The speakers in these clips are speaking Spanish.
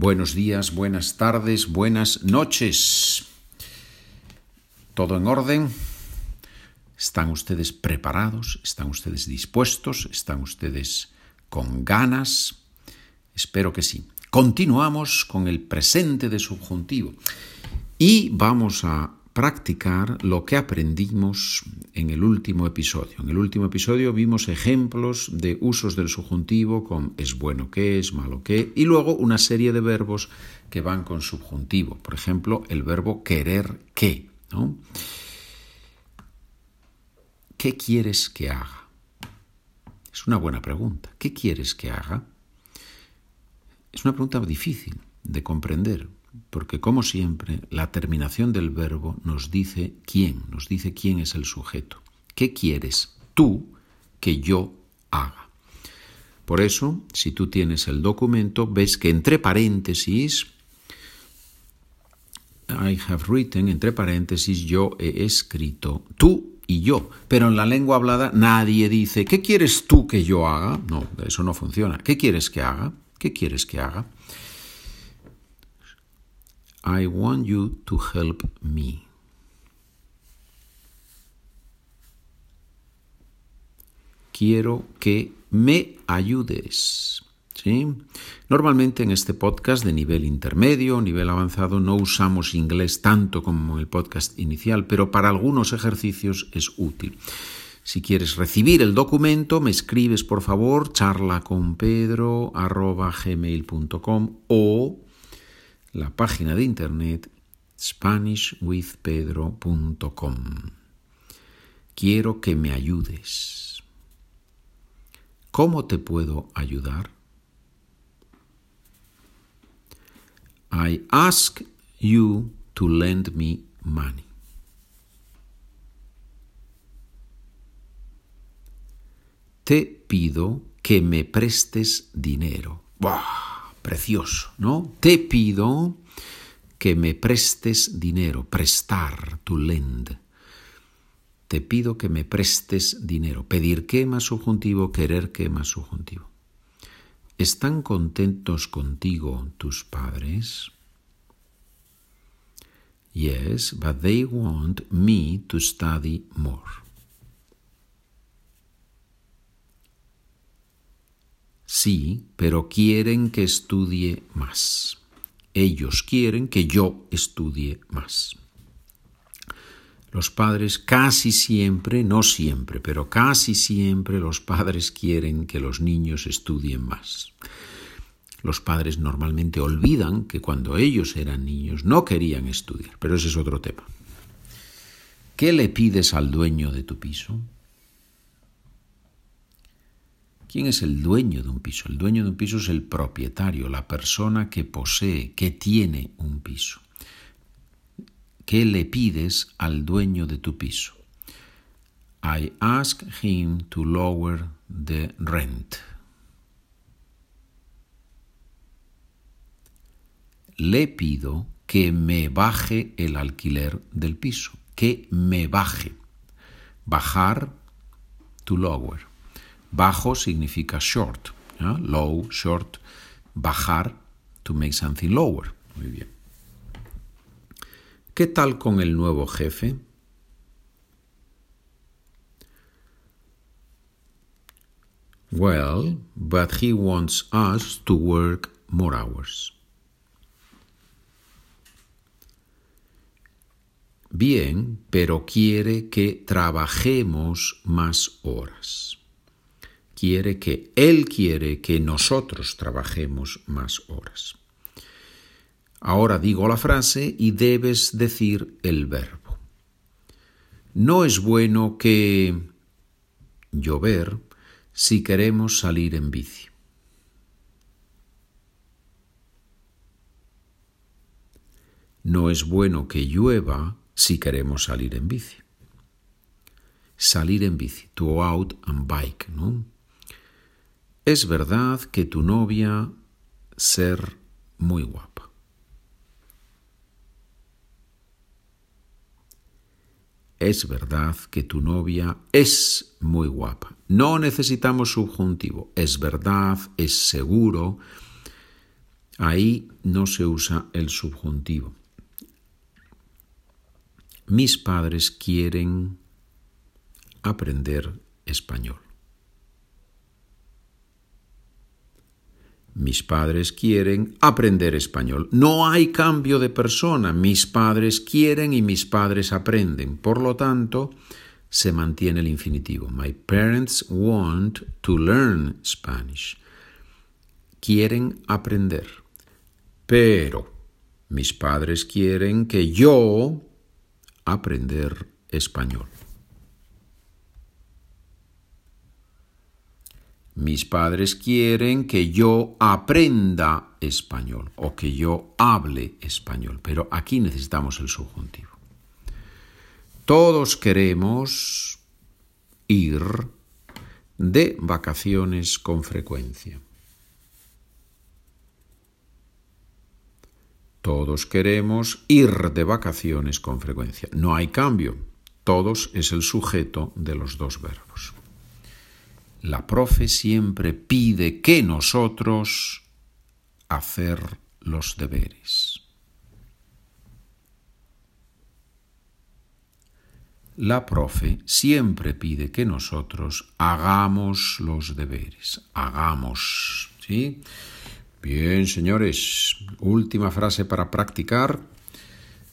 Buenos días, buenas tardes, buenas noches. ¿Todo en orden? ¿Están ustedes preparados? ¿Están ustedes dispuestos? ¿Están ustedes con ganas? Espero que sí. Continuamos con el presente de subjuntivo y vamos a practicar lo que aprendimos en el último episodio. En el último episodio vimos ejemplos de usos del subjuntivo con es bueno que, es malo que, y luego una serie de verbos que van con subjuntivo. Por ejemplo, el verbo querer que. ¿Qué quieres que haga? Es una buena pregunta. ¿Qué quieres que haga? Es una pregunta difícil de comprender porque como siempre, la terminación del verbo nos dice quién, nos dice quién es el sujeto. ¿Qué quieres tú que yo haga? Por eso, si tú tienes el documento, ves que entre paréntesis, I have written, entre paréntesis, yo he escrito, tú y yo. Pero en la lengua hablada nadie dice, ¿qué quieres tú que yo haga? No, eso no funciona. ¿Qué quieres que haga? ¿Qué quieres que haga? I want you to help me. Quiero que me ayudes. ¿Sí? Normalmente en este podcast de nivel intermedio nivel avanzado no usamos inglés tanto como en el podcast inicial, pero para algunos ejercicios es útil. Si quieres recibir el documento, me escribes por favor charlaconpedro.gmail.com o la página de internet SpanishWithPedro.com. Quiero que me ayudes. ¿Cómo te puedo ayudar? I ask you to lend me money. Te pido que me prestes dinero precioso, ¿no? Te pido que me prestes dinero, prestar, tu lend. Te pido que me prestes dinero. Pedir qué más subjuntivo, querer qué más subjuntivo. ¿Están contentos contigo tus padres? Yes, but they want me to study more. Sí, pero quieren que estudie más. Ellos quieren que yo estudie más. Los padres casi siempre, no siempre, pero casi siempre los padres quieren que los niños estudien más. Los padres normalmente olvidan que cuando ellos eran niños no querían estudiar, pero ese es otro tema. ¿Qué le pides al dueño de tu piso? ¿Quién es el dueño de un piso? El dueño de un piso es el propietario, la persona que posee, que tiene un piso. ¿Qué le pides al dueño de tu piso? I ask him to lower the rent. Le pido que me baje el alquiler del piso, que me baje. Bajar, to lower. Bajo significa short, low, short, bajar, to make something lower. Muy bien. ¿Qué tal con el nuevo jefe? Well, but he wants us to work more hours. Bien, pero quiere que trabajemos más horas quiere que Él quiere que nosotros trabajemos más horas. Ahora digo la frase y debes decir el verbo. No es bueno que llover si queremos salir en bici. No es bueno que llueva si queremos salir en bici. Salir en bici, to out and bike, ¿no? Es verdad que tu novia ser muy guapa. Es verdad que tu novia es muy guapa. No necesitamos subjuntivo. Es verdad, es seguro. Ahí no se usa el subjuntivo. Mis padres quieren aprender español. Mis padres quieren aprender español. No hay cambio de persona. Mis padres quieren y mis padres aprenden. Por lo tanto, se mantiene el infinitivo. My parents want to learn Spanish. Quieren aprender. Pero mis padres quieren que yo aprender español. Mis padres quieren que yo aprenda español o que yo hable español, pero aquí necesitamos el subjuntivo. Todos queremos ir de vacaciones con frecuencia. Todos queremos ir de vacaciones con frecuencia. No hay cambio. Todos es el sujeto de los dos verbos la profe siempre pide que nosotros hacer los deberes. La profe siempre pide que nosotros hagamos los deberes. Hagamos. ¿Sí? Bien, señores. Última frase para practicar.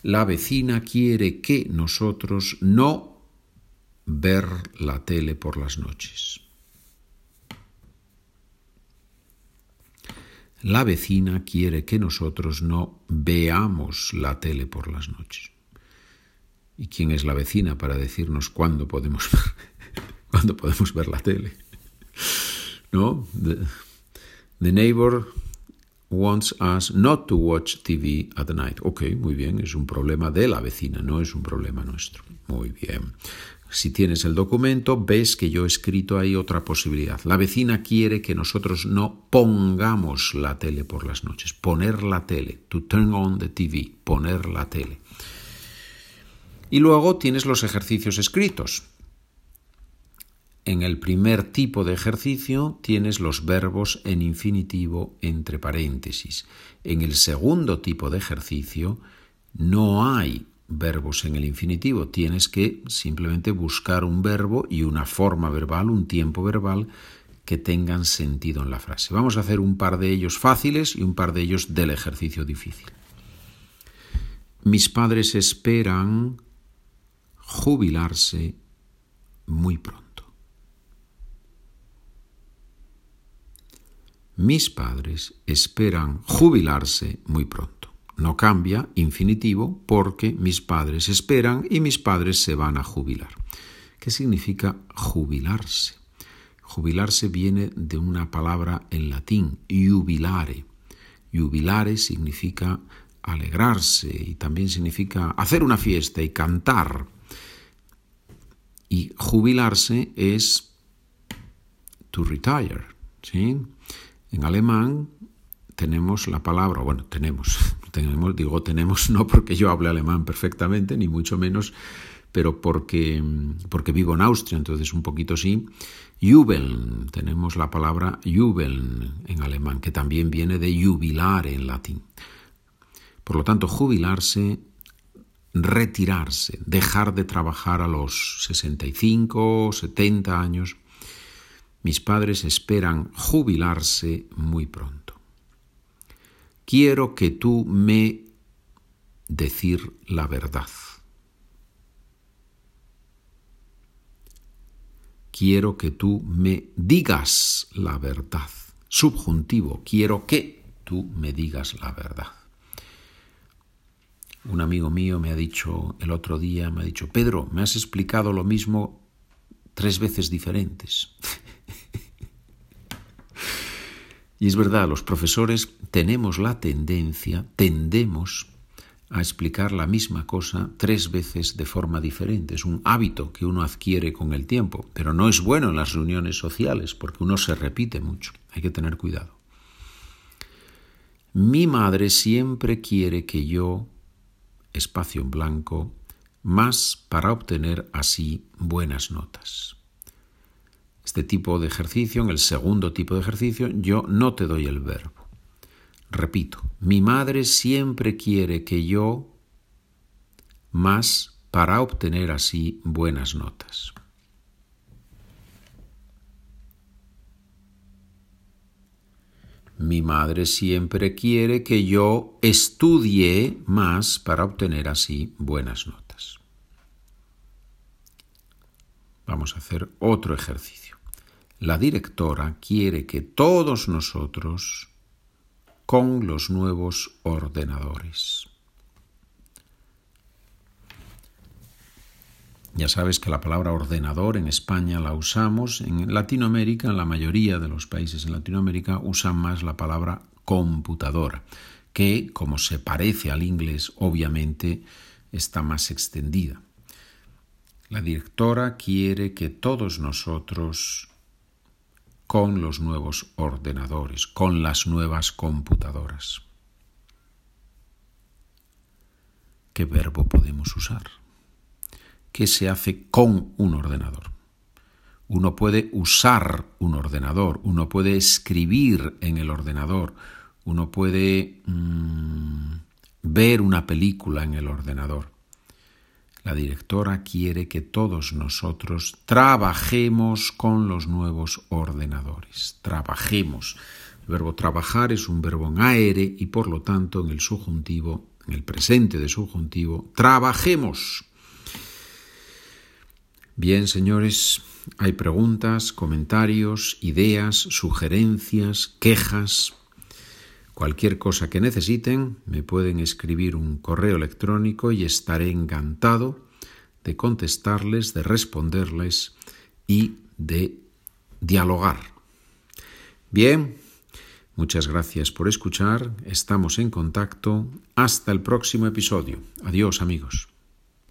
La vecina quiere que nosotros no ver la tele por las noches. La vecina quiere que nosotros no veamos la tele por las noches. ¿Y quién es la vecina para decirnos cuándo podemos ver, cuándo podemos ver la tele? ¿No? The, neighbor wants us not to watch TV at night. Ok, muy bien, es un problema de la vecina, no es un problema nuestro. Muy bien. Si tienes el documento, ves que yo he escrito ahí otra posibilidad. La vecina quiere que nosotros no pongamos la tele por las noches. Poner la tele. To turn on the TV. Poner la tele. Y luego tienes los ejercicios escritos. En el primer tipo de ejercicio tienes los verbos en infinitivo entre paréntesis. En el segundo tipo de ejercicio no hay verbos en el infinitivo. Tienes que simplemente buscar un verbo y una forma verbal, un tiempo verbal que tengan sentido en la frase. Vamos a hacer un par de ellos fáciles y un par de ellos del ejercicio difícil. Mis padres esperan jubilarse muy pronto. Mis padres esperan jubilarse muy pronto. No cambia infinitivo porque mis padres esperan y mis padres se van a jubilar. ¿Qué significa jubilarse? Jubilarse viene de una palabra en latín, jubilare. Jubilare significa alegrarse y también significa hacer una fiesta y cantar. Y jubilarse es to retire. ¿sí? En alemán tenemos la palabra, bueno, tenemos, tenemos, digo tenemos no porque yo hable alemán perfectamente, ni mucho menos, pero porque, porque vivo en Austria, entonces un poquito sí. Jubeln, tenemos la palabra jubeln en alemán, que también viene de jubilar en latín. Por lo tanto, jubilarse, retirarse, dejar de trabajar a los 65, 70 años. Mis padres esperan jubilarse muy pronto quiero que tú me decir la verdad. Quiero que tú me digas la verdad. Subjuntivo, quiero que tú me digas la verdad. Un amigo mío me ha dicho el otro día, me ha dicho, Pedro, me has explicado lo mismo tres veces diferentes. Y es verdad, los profesores tenemos la tendencia, tendemos a explicar la misma cosa tres veces de forma diferente. Es un hábito que uno adquiere con el tiempo, pero no es bueno en las reuniones sociales porque uno se repite mucho. Hay que tener cuidado. Mi madre siempre quiere que yo, espacio en blanco, más para obtener así buenas notas este tipo de ejercicio, en el segundo tipo de ejercicio, yo no te doy el verbo. Repito, mi madre siempre quiere que yo más para obtener así buenas notas. Mi madre siempre quiere que yo estudie más para obtener así buenas notas. Vamos a hacer otro ejercicio. La directora quiere que todos nosotros con los nuevos ordenadores. Ya sabes que la palabra ordenador en España la usamos, en Latinoamérica, en la mayoría de los países en Latinoamérica usan más la palabra computadora, que como se parece al inglés, obviamente está más extendida. La directora quiere que todos nosotros con los nuevos ordenadores, con las nuevas computadoras. ¿Qué verbo podemos usar? ¿Qué se hace con un ordenador? Uno puede usar un ordenador, uno puede escribir en el ordenador, uno puede mm, ver una película en el ordenador. La directora quiere que todos nosotros trabajemos con los nuevos ordenadores. Trabajemos. El verbo trabajar es un verbo en aire y por lo tanto en el subjuntivo, en el presente de subjuntivo, trabajemos. Bien, señores, hay preguntas, comentarios, ideas, sugerencias, quejas. Cualquier cosa que necesiten, me pueden escribir un correo electrónico y estaré encantado de contestarles, de responderles y de dialogar. Bien, muchas gracias por escuchar, estamos en contacto, hasta el próximo episodio. Adiós amigos.